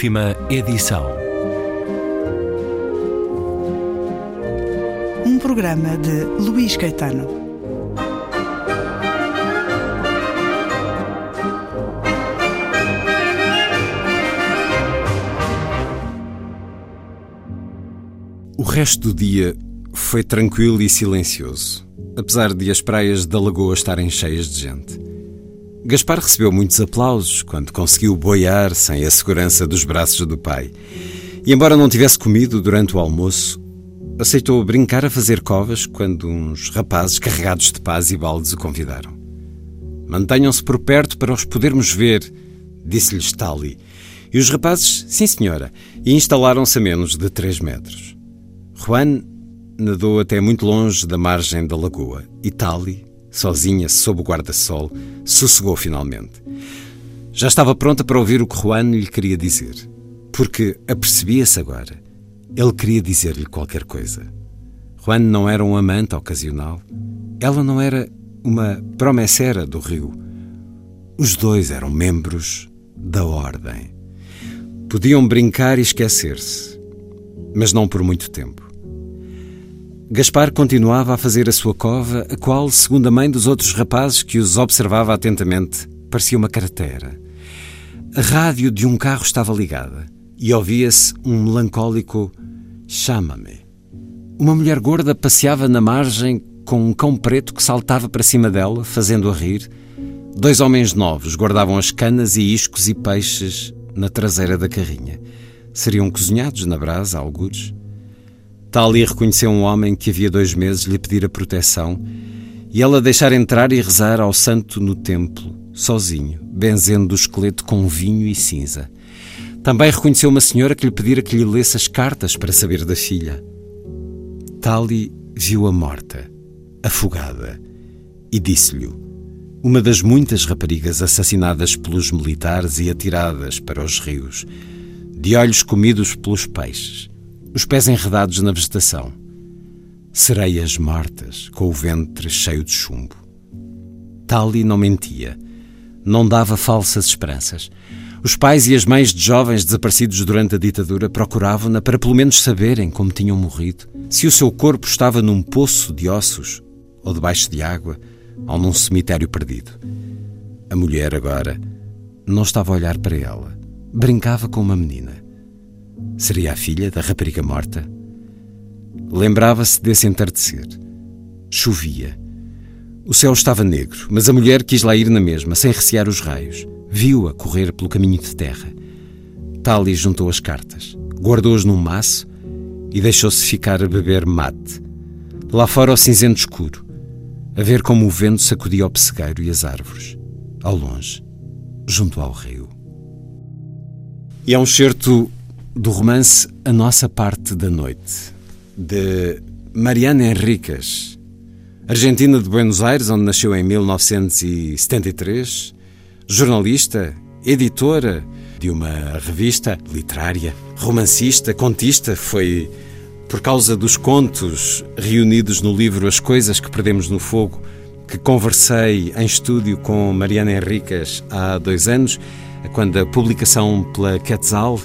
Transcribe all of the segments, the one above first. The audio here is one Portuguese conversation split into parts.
Última edição. Um programa de Luís Caetano. O resto do dia foi tranquilo e silencioso, apesar de as praias da lagoa estarem cheias de gente. Gaspar recebeu muitos aplausos quando conseguiu boiar sem a segurança dos braços do pai. E, embora não tivesse comido durante o almoço, aceitou brincar a fazer covas quando uns rapazes carregados de paz e baldes o convidaram. Mantenham-se por perto para os podermos ver, disse-lhe Stali. E os rapazes, sim senhora, e instalaram-se a menos de três metros. Juan nadou até muito longe da margem da lagoa e Tali, sozinha sob o guarda-sol, sossegou finalmente. Já estava pronta para ouvir o que Juan lhe queria dizer, porque apercebia-se agora. Ele queria dizer-lhe qualquer coisa. Juan não era um amante ocasional. Ela não era uma promessera do rio. Os dois eram membros da ordem. Podiam brincar e esquecer-se, mas não por muito tempo. Gaspar continuava a fazer a sua cova, a qual, segundo a mãe dos outros rapazes que os observava atentamente, parecia uma carteira. A rádio de um carro estava ligada e ouvia-se um melancólico chama-me. Uma mulher gorda passeava na margem com um cão preto que saltava para cima dela, fazendo-a rir. Dois homens novos guardavam as canas e iscos e peixes na traseira da carrinha. Seriam cozinhados na brasa, algures. Tali reconheceu um homem que havia dois meses lhe pedira proteção e ela deixar entrar e rezar ao santo no templo, sozinho, benzendo o esqueleto com vinho e cinza. Também reconheceu uma senhora que lhe pedira que lhe lesse as cartas para saber da filha. Tali viu-a morta, afogada, e disse-lhe: uma das muitas raparigas assassinadas pelos militares e atiradas para os rios, de olhos comidos pelos peixes os pés enredados na vegetação, sereias mortas com o ventre cheio de chumbo. Tali não mentia, não dava falsas esperanças. Os pais e as mães de jovens desaparecidos durante a ditadura procuravam-na para pelo menos saberem como tinham morrido, se o seu corpo estava num poço de ossos, ou debaixo de água, ou num cemitério perdido. A mulher agora não estava a olhar para ela, brincava com uma menina. Seria a filha da rapariga morta? Lembrava-se desse entardecer. Chovia. O céu estava negro, mas a mulher quis lá ir na mesma, sem recear os raios. Viu-a correr pelo caminho de terra. Tali juntou as cartas, guardou-as num maço e deixou-se ficar a beber mate. Lá fora o cinzento escuro, a ver como o vento sacudia o pessegueiro e as árvores, ao longe, junto ao rio. E é um certo do romance A Nossa Parte da Noite, de Mariana Henriques, argentina de Buenos Aires, onde nasceu em 1973, jornalista, editora de uma revista literária, romancista, contista, foi por causa dos contos reunidos no livro As Coisas que Perdemos no Fogo, que conversei em estúdio com Mariana Henriques há dois anos, quando a publicação pela Quetzal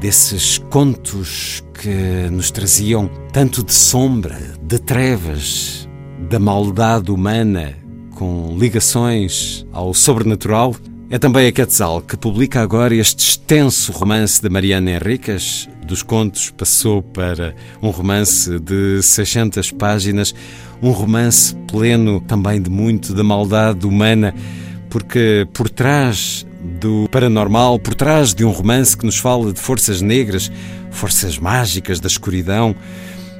desses contos que nos traziam tanto de sombra, de trevas, da maldade humana, com ligações ao sobrenatural. É também a Quetzal que publica agora este extenso romance de Mariana Henriques. Dos contos passou para um romance de 600 páginas, um romance pleno também de muito da maldade humana, porque por trás do paranormal, por trás de um romance que nos fala de forças negras, forças mágicas da escuridão,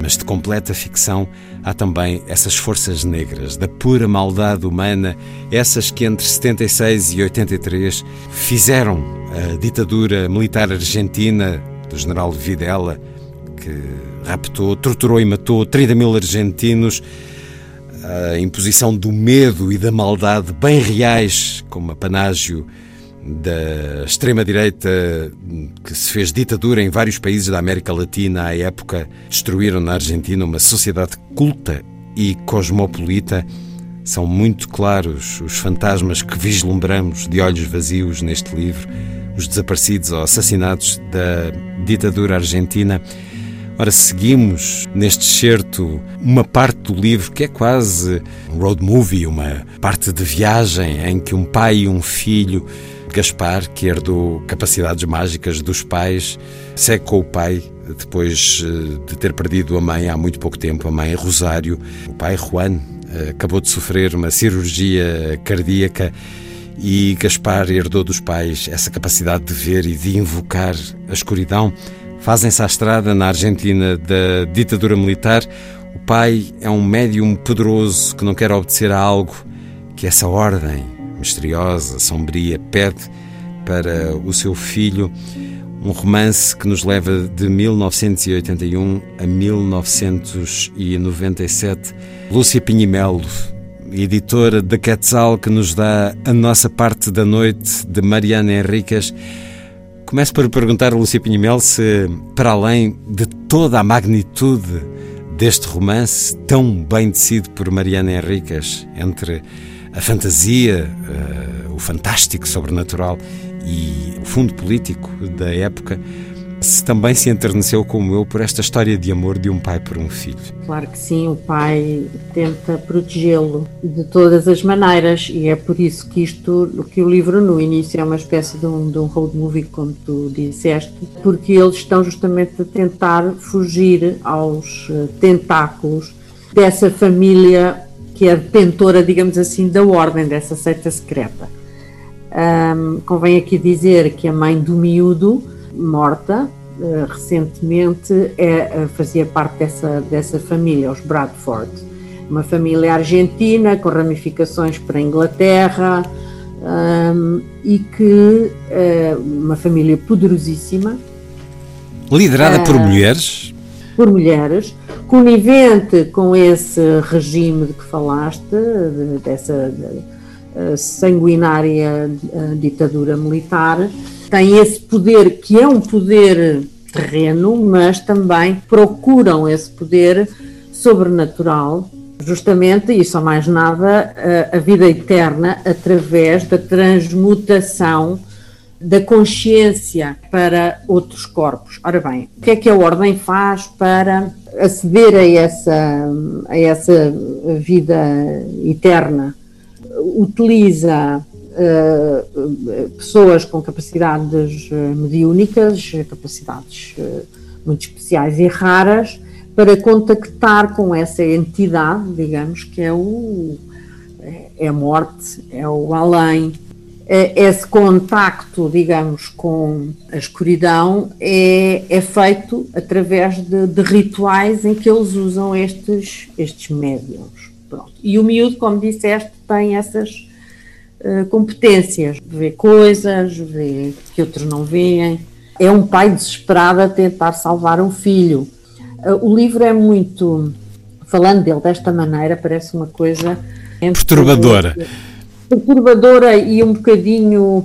mas de completa ficção, há também essas forças negras, da pura maldade humana, essas que entre 76 e 83 fizeram a ditadura militar argentina do general Videla, que raptou, torturou e matou 30 mil argentinos, a imposição do medo e da maldade bem reais como apanágio da extrema-direita que se fez ditadura em vários países da América Latina à época, destruíram na Argentina uma sociedade culta e cosmopolita. São muito claros os fantasmas que vislumbramos de olhos vazios neste livro, os desaparecidos ou assassinados da ditadura argentina. Ora, seguimos neste excerto uma parte do livro que é quase um road movie, uma parte de viagem em que um pai e um filho, Gaspar, que herdou capacidades mágicas dos pais, segue com o pai depois eh, de ter perdido a mãe há muito pouco tempo, a mãe Rosário. O pai Juan eh, acabou de sofrer uma cirurgia cardíaca e Gaspar herdou dos pais essa capacidade de ver e de invocar a escuridão. Fazem-se à estrada na Argentina da ditadura militar. O pai é um médium poderoso que não quer obedecer a algo que essa ordem misteriosa, sombria, pede para o seu filho. Um romance que nos leva de 1981 a 1997. Lúcia Pinhimelo, editora da Quetzal, que nos dá a nossa parte da noite de Mariana Henriques. Começo por perguntar a Lúcia Pinhimel se, para além de toda a magnitude deste romance, tão bem decidido por Mariana Henriques, entre a fantasia, uh, o fantástico sobrenatural e o fundo político da época, se também se enterneceu como eu por esta história de amor de um pai por um filho. Claro que sim, o pai tenta protegê-lo de todas as maneiras e é por isso que isto, que o livro no início é uma espécie de um, de um road movie, como tu disseste, porque eles estão justamente a tentar fugir aos eh, tentáculos dessa família que é detentora, digamos assim, da ordem dessa seita secreta. Um, convém aqui dizer que a mãe do miúdo morta uh, recentemente é, uh, fazia parte dessa, dessa família, os Bradford, uma família argentina com ramificações para a Inglaterra um, e que uh, uma família poderosíssima. Liderada por mulheres? Por mulheres, conivente com esse regime de que falaste, de, dessa de, sanguinária ditadura militar, têm esse poder que é um poder terreno, mas também procuram esse poder sobrenatural, justamente, e só mais nada, a, a vida eterna através da transmutação da consciência para outros corpos. Ora bem, o que é que a Ordem faz para aceder a essa, a essa vida eterna? Utiliza uh, pessoas com capacidades eh, mediúnicas, capacidades uh, muito especiais e raras, para contactar com essa entidade, digamos, que é, o, é a morte, é o além. Esse contacto, digamos, com a escuridão é, é feito através de, de, rituais em que eles usam estes, estes médiums. Pronto. E o miúdo, como disseste, tem essas eh, competências, vê coisas, vê que outros não veem. É um pai desesperado a tentar salvar um filho. Uh, o livro é muito, falando dele desta maneira, parece uma coisa perturbadora. Perturbadora e um bocadinho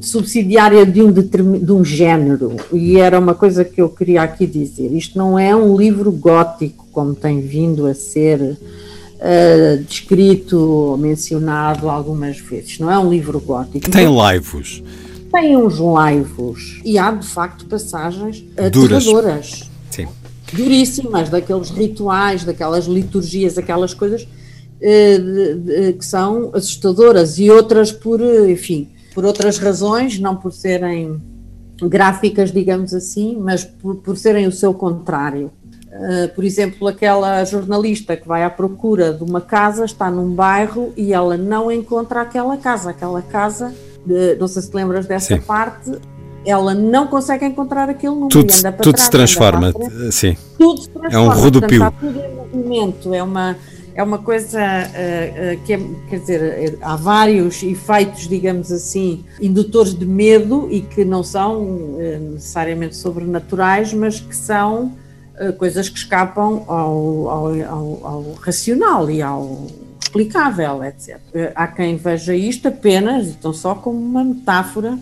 subsidiária de um, de um género, e era uma coisa que eu queria aqui dizer. Isto não é um livro gótico, como tem vindo a ser uh, descrito, mencionado algumas vezes. Não é um livro gótico. Tem laivos. Tem uns laivos. E há, de facto, passagens aterradoras. Sim. Duríssimas, daqueles rituais, daquelas liturgias, aquelas coisas que são assustadoras. E outras por, enfim, por outras razões, não por serem gráficas, digamos assim, mas por, por serem o seu contrário. Por exemplo, aquela jornalista que vai à procura de uma casa, está num bairro e ela não encontra aquela casa. Aquela casa, não sei se te lembras dessa sim. parte, ela não consegue encontrar aquele número tudo, tudo trás, se transforma, sim. Tudo se transforma. É um rodopio. Portanto, tudo em movimento, é uma, é uma coisa uh, uh, que é, quer dizer, há vários efeitos, digamos assim, indutores de medo e que não são necessariamente sobrenaturais, mas que são eh, coisas que escapam ao, ao, ao, ao, racional e ao explicável, etc. Eh, há quem veja isto apenas, então só como uma metáfora,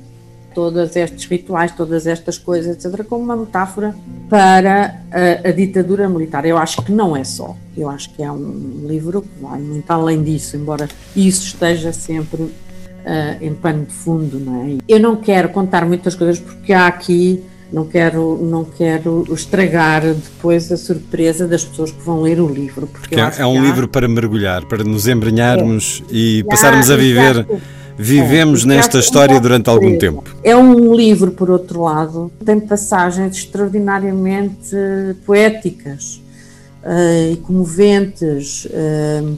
todos estes rituais, todas estas coisas, etc., como uma metáfora para a, a ditadura militar. Eu acho que não é só. Eu acho que é um livro que vai muito além disso, embora isso esteja sempre uh, em pano de fundo, não é? Eu não quero contar muitas coisas porque há aqui não quero, não quero estragar depois a surpresa das pessoas que vão ler o livro. Porque, porque é, um há... livro para mergulhar, para nos embrenharmos é. e passarmos a viver. Exato. Vivemos é, nesta história durante algum tempo. É um livro, por outro lado, tem passagens extraordinariamente poéticas uh, e comoventes. Uh,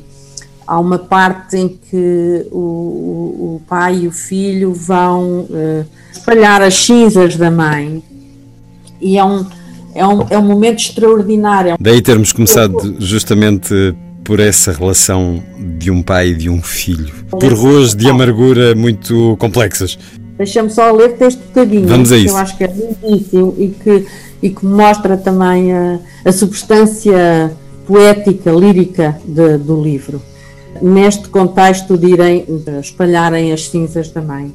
há uma parte em que o, o, o pai e o filho vão uh, espalhar as cinzas da mãe e é um, é um, é um momento extraordinário. Daí termos começado justamente por essa relação de um pai e de um filho, por ruas de amargura muito complexas. Deixa-me só ler este bocadinho, Vamos a isso. que eu acho que é lindíssimo e que, e que mostra também a, a substância poética, lírica de, do livro. Neste contexto de irem de espalharem as cinzas da mãe.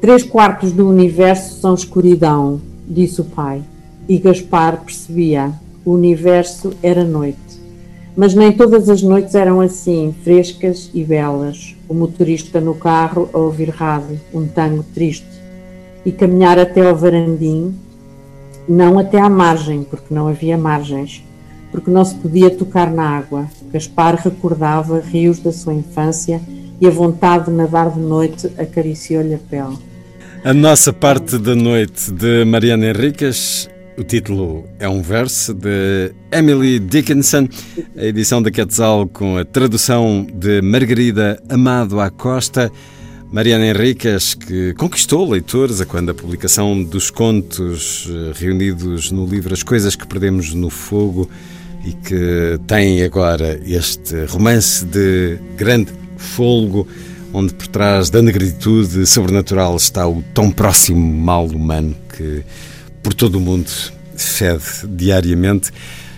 Três quartos do universo são escuridão, disse o pai, e Gaspar percebia: o universo era noite. Mas nem todas as noites eram assim, frescas e belas. O motorista no carro a ouvir rádio, um tango triste, e caminhar até ao varandim, não até à margem, porque não havia margens, porque não se podia tocar na água. Gaspar recordava rios da sua infância e a vontade de nadar de noite acariciou-lhe a pele. A nossa parte da noite de Mariana Henriques. O título é um verso de Emily Dickinson, a edição da Quetzal com a tradução de Margarida Amado Acosta. Mariana Henriques, que conquistou leitores a quando a publicação dos contos eh, reunidos no livro As Coisas que Perdemos no Fogo e que tem agora este romance de grande fôlego onde por trás da negritude sobrenatural está o tão próximo mal humano que por todo o mundo fede diariamente.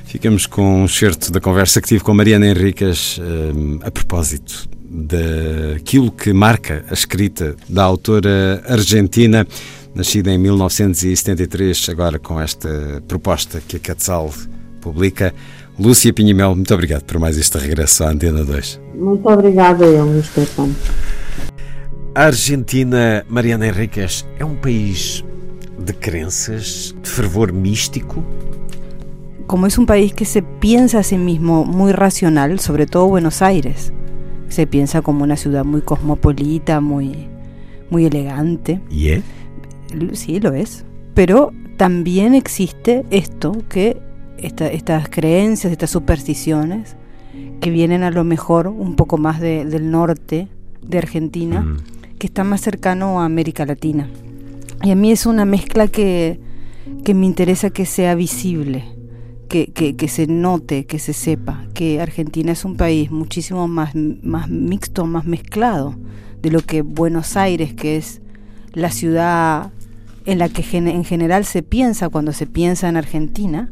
Ficamos com um certo da conversa que tive com Mariana Henriques um, a propósito daquilo que marca a escrita da autora argentina, nascida em 1973, agora com esta proposta que a Quetzal publica. Lúcia Pinhimel, muito obrigado por mais este regresso à Antena 2. Muito obrigada eu, Stefano. A Argentina, Mariana Henriquez, é um país de crenças, de fervor místico? Como es un país que se piensa a sí mismo muy racional, sobre todo Buenos Aires, se piensa como una ciudad muy cosmopolita, muy, muy elegante. ¿Y es? Sí, lo es. Pero también existe esto que esta, estas creencias, estas supersticiones, que vienen a lo mejor un poco más de, del norte de Argentina, mm que está más cercano a América Latina. Y a mí es una mezcla que, que me interesa que sea visible, que, que, se note, que se sepa que Argentina es un país muchísimo más, más mixto, más mezclado de lo que Buenos Aires, que es la ciudad en la que en general se piensa cuando se piensa en Argentina,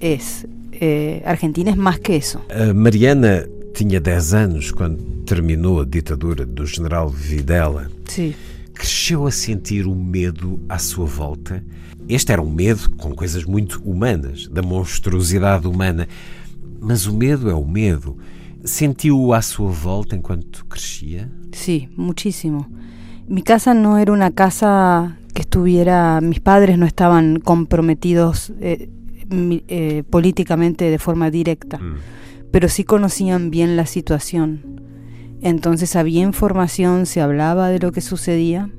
es. Eh, Argentina es más que eso. Uh, Mariana tinha 10 anos quando terminou a ditadura do general Videla. Sim. Cresceu a sentir o medo à sua volta. Este era um medo com coisas muito humanas, da monstruosidade humana. Mas o medo é o medo. Sentiu-o à sua volta enquanto crescia? Sim, muchísimo. Mi casa no era una casa que estuviera, mis padres no estaban comprometidos eh, eh, políticamente de forma directa. Mm pero sí conocían bien la situación. Entonces había información, se hablaba de lo que sucedía.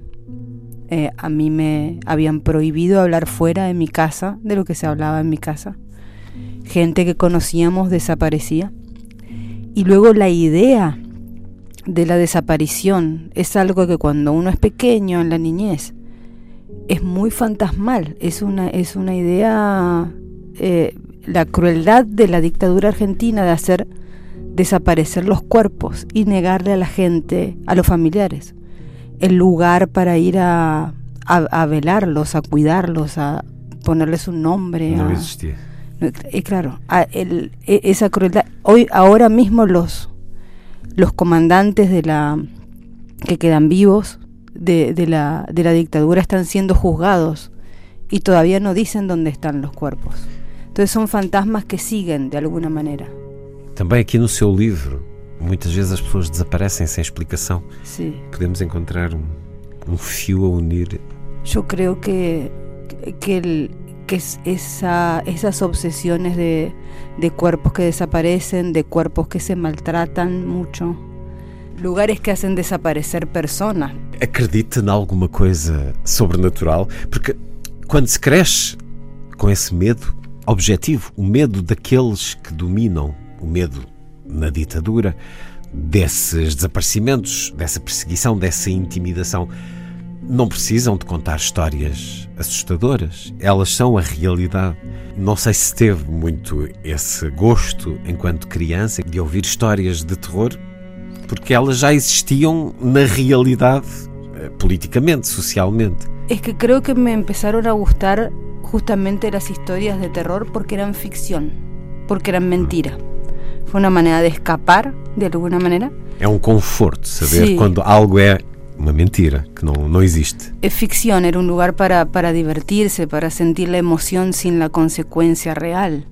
Eh, a mí me habían prohibido hablar fuera de mi casa de lo que se hablaba en mi casa. Gente que conocíamos desaparecía. Y luego la idea de la desaparición es algo que cuando uno es pequeño en la niñez es muy fantasmal, es una, es una idea eh, la crueldad de la dictadura argentina de hacer desaparecer los cuerpos y negarle a la gente, a los familiares, el lugar para ir a, a, velarlos, a cuidarlos, a ponerles un nombre. No existía. y claro, e, esa crueldad. Hoy, ahora mismo los, los comandantes de la que quedan vivos de, de, la, de la dictadura están siendo juzgados y todavía no dicen dónde están los cuerpos. Então são fantasmas que siguen de alguma maneira. Também aqui no seu livro muitas vezes as pessoas desaparecem sem explicação. Sí. Podemos encontrar um, um fio a unir. Yo creo que, que, el- que es esa, esas obsesiones de, de cuerpos que desaparecen, de cuerpos que se maltratan mucho, lugares que hacen desaparecer personas. Acredita em alguma coisa sobrenatural? Porque quando se cresce com esse medo objetivo, o medo daqueles que dominam, o medo na ditadura, desses desaparecimentos, dessa perseguição, dessa intimidação, não precisam de contar histórias assustadoras. Elas são a realidade. Não sei se teve muito esse gosto, enquanto criança, de ouvir histórias de terror, porque elas já existiam na realidade, eh, politicamente, socialmente. Es que creo que me empezaron a gustar justamente las historias de terror porque eran ficción, porque eran mentira. Fue una manera de escapar, de alguna manera. É um conforto saber Sim. quando algo é uma mentira, que não, não existe. Es ficción, era un lugar para, para divertirse, para sentir la emoción sin la consecuencia real.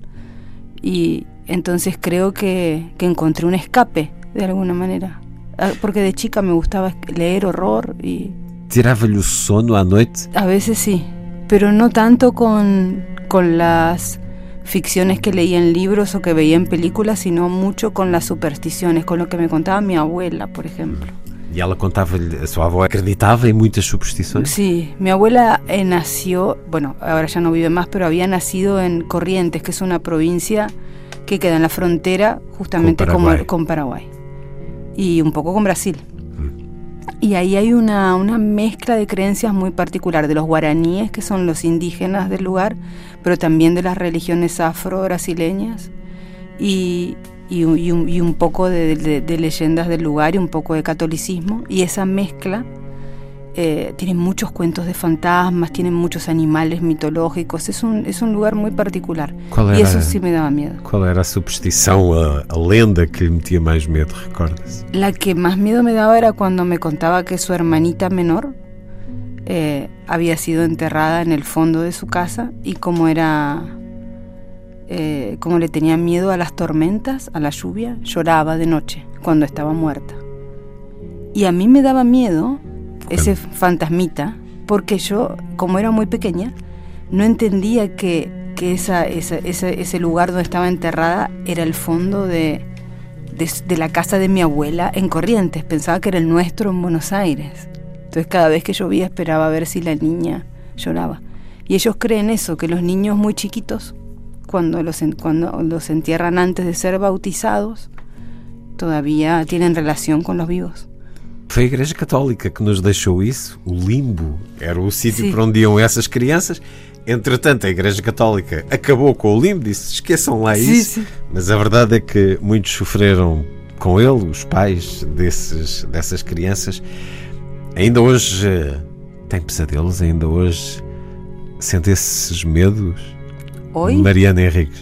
Y entonces creo que, que encontré un escape, de alguna manera. Ah, Porque de chica me gustaba leer horror y Tirava-lhe o sono à noite. a veces sí, pero no tanto con, con las ficciones que leía en libros o que veía en películas, sino mucho con las supersticiones, con lo que me contaba mi abuela, por ejemplo. E ela contava-lhe, a sua avó acreditava em muitas superstições. Sí, mi abuela eh, nació, bueno, ahora ya no vive más, pero había nacido en Corrientes, que es una provincia que queda en la frontera justamente con Paraguay y un poco con Brasil. Y ahí hay una, una mezcla de creencias muy particular de los guaraníes, que son los indígenas del lugar, pero también de las religiones afro-brasileñas y, y, un- poco de leyendas del lugar y un poco de catolicismo. Y esa mezcla eh, tiene muchos cuentos de fantasmas, tiene muchos animales mitológicos, es un, es un lugar muy particular. Qual Y era, eso sí me daba miedo. qual era a superstição, a, a lenda que lhe metia mais medo, recorda-se? La que más miedo me daba era cuando me contaba que su hermanita menor eh, había sido enterrada en el fondo de su casa y como era, eh, como le tenía miedo a las tormentas, a la lluvia, lloraba de noche cuando estaba muerta. Y a mí me daba miedo ese fantasmita porque yo, como era muy pequeña, no entendía que, que esa, esa- ese, ese lugar donde estaba enterrada era el fondo de, de, de la casa de mi abuela en Corrientes. Pensaba que era el nuestro en Buenos Aires. Entonces cada vez que llovía esperaba ver si la niña lloraba. Y ellos creen eso, que los niños muy chiquitos, cuando los, cuando los entierran antes de ser bautizados, todavía tienen relación con los vivos. Foi a Igreja Católica que nos deixou isso. O limbo era o sítio Sim. para onde iam essas crianças. Entretanto, a Igreja Católica acabou com o limbo, disse: esqueçam lá Sim, isso. sim. Mas a verdade é que muitos sofreram com ele, os pais desses, dessas crianças. Ainda hoje eh, têm pesadelos, ainda hoje sente esses medos. Hoy, Mariana Henriques.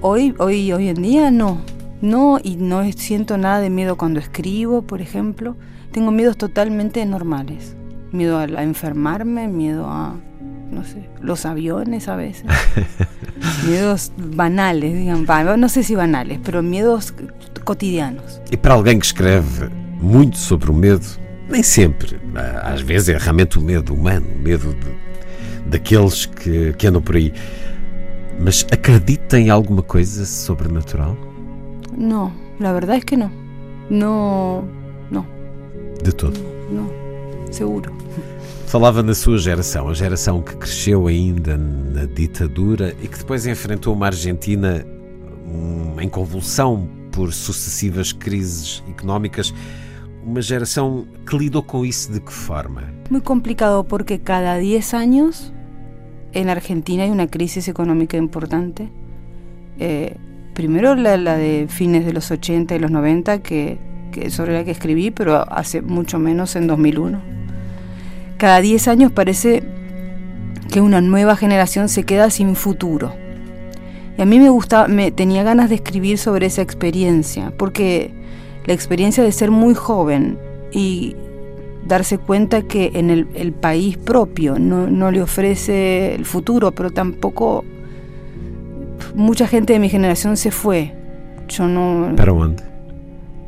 hoy, hoy, hoy en día no. No, y no siento nada de miedo cuando escribo, por ejemplo. Tengo miedos totalmente normales. Miedo a, a enfermarme, miedo a, no sé, los aviones a veces. miedos banales, digan, va, no sé si banales, pero miedos cotidianos. E para alguém que escreve muito sobre o medo, nem sempre, ah, às vezes é realmente o medo humano, o medo de- daqueles que, que andam por aí. Mas acredita em alguma coisa sobrenatural? No, la verdad es que. No, no, De todo. no, seguro. Falava na sua geração, a geração que cresceu ainda na ditadura e que depois enfrentou uma Argentina hum, em convulsão por sucessivas crises económicas. Uma geração que lidou com isso de que forma? Muy complicado porque cada 10 años en Argentina hay una crisis económica importante. Eh, primero la, la de fines de los 80 y los 90, que, que sobre la que escribí, pero hace mucho menos en 2001. Cada 10 años parece que una nueva generación se queda sin futuro. Y a mí me gustaba, me tenía ganas de escribir sobre esa experiencia, porque la experiencia de ser muy joven y darse cuenta que en el, país propio no, no le ofrece el futuro, pero tampoco mucha gente de mi generación se fue. Yo no Para onde?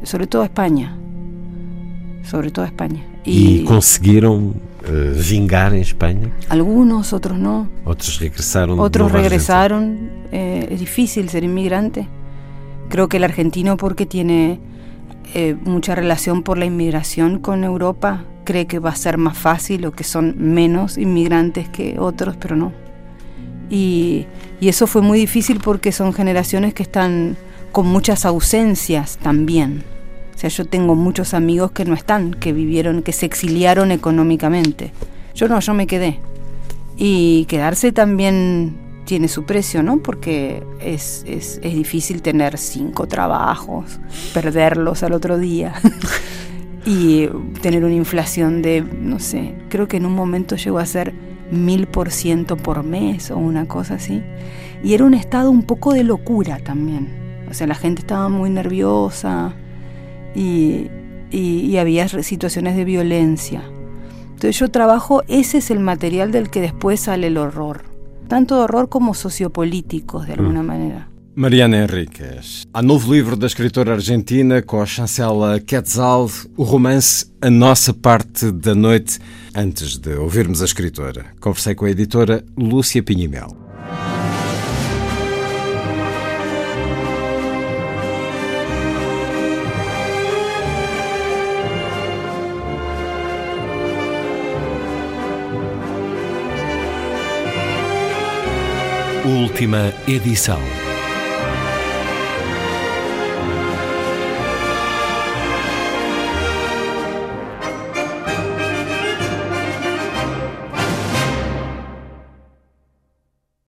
Sobre todo a España. Sobre todo a España. E, conseguiram uh, vingar em Espanha? Algunos, otros no. Otros regresaron. Otros regresaron. Eh, es difícil ser inmigrante. Creo que el argentino, porque tiene eh, mucha relación por la inmigración con Europa, cree que va a ser más fácil o que son menos inmigrantes que otros, pero no. Y, y eso fue muy difícil porque son generaciones que están con muchas ausencias también. Sea, yo tengo muchos amigos que no están, que vivieron, que se exiliaron económicamente. Yo no, yo me quedé. Y quedarse también tiene su precio, ¿no? Porque es, es, es difícil tener cinco trabajos, perderlos al otro día y tener una inflación de, no sé, creo que en un momento llegó a ser mil por ciento por mes o una cosa así. Y era un estado un poco de locura también. O sea, la gente estaba muy nerviosa y, y, había situaciones de violencia. Entonces yo trabajo, ese es el material del que después sale el horror, tanto de horror como sociopolíticos de alguna mm. manera. Mariana Henriques. Há novo livro da escritora argentina com a chancela Quetzal, o romance A Nossa Parte da Noite. Antes de ouvirmos a escritora, conversei com a editora Lúcia Pinhimel. Última edição.